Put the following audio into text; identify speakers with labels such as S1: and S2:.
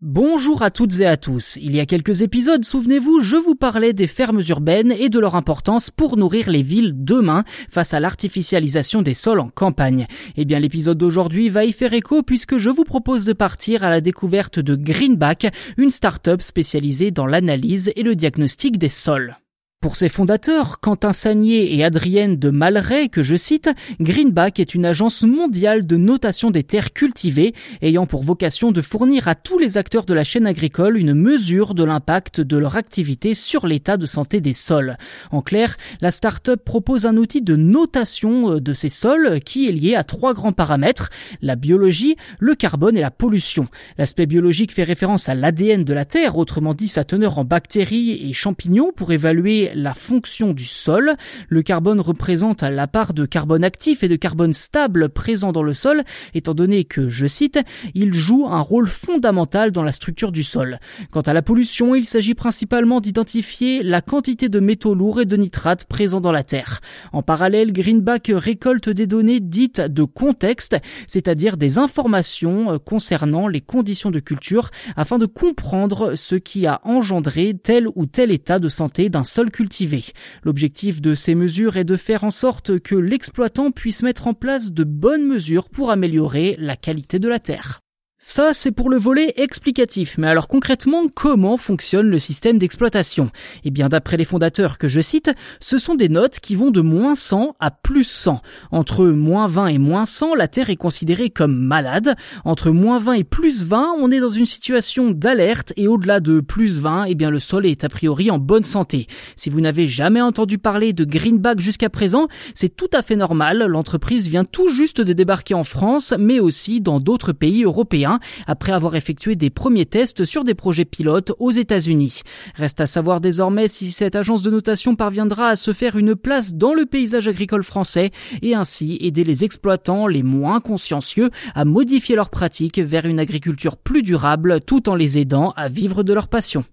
S1: Bonjour à toutes et à tous. Il y a quelques épisodes, souvenez-vous, je vous parlais des fermes urbaines et de leur importance pour nourrir les villes demain face à l'artificialisation des sols en campagne. Eh bien, l'épisode d'aujourd'hui va y faire écho puisque je vous propose de partir à la découverte de Greenback, une start-up spécialisée dans l'analyse et le diagnostic des sols. Pour ses fondateurs, Quentin Sagnier et Adrienne de Malray, que je cite, Greenback est une agence mondiale de notation des terres cultivées, ayant pour vocation de fournir à tous les acteurs de la chaîne agricole une mesure de l'impact de leur activité sur l'état de santé des sols. En clair, la start-up propose un outil de notation euh, de ces sols qui est lié à trois grands paramètres, la biologie, le carbone et la pollution. L'aspect biologique fait référence à l'ADN de la terre, autrement dit sa teneur en bactéries et champignons pour évaluer la fonction du sol. Le carbone représente la part de carbone actif et de carbone stable présent dans le sol, étant donné que, je cite, il joue un rôle fondamental dans la structure du sol. Quant à la pollution, il s'agit principalement d'identifier la quantité de métaux lourds et de nitrates présents dans la terre. En parallèle, Greenback récolte des données dites de contexte, c'est-à-dire des informations euh, concernant les conditions de culture afin de comprendre ce qui a engendré tel ou tel état de santé d'un L'objectif de ces mesures est de faire en sorte que l'exploitant puisse mettre en place de bonnes mesures pour améliorer la qualité de la terre. Ça, c'est pour le volet explicatif. Mais alors concrètement, comment fonctionne le système d'exploitation? Eh bien, d'après les fondateurs que je cite, ce sont des notes qui vont de moins 100 à plus 100. Entre moins 20 et moins 100, la Terre est considérée comme malade. Entre moins 20 et plus 20, on est dans une situation d'alerte. Et au-delà de plus 20, eh bien, le sol est a priori en bonne santé. Si vous n'avez jamais entendu parler de Greenback jusqu'à présent, c'est tout à fait normal. L'entreprise vient tout juste de débarquer en France, mais aussi dans d'autres pays européens après avoir effectué des premiers tests sur des projets pilotes aux États-Unis. Reste à savoir désormais si cette agence de notation parviendra à se faire une place dans le paysage agricole français et ainsi aider les exploitants les moins consciencieux à modifier leurs pratiques vers une agriculture plus durable tout en les aidant à vivre de leur passion.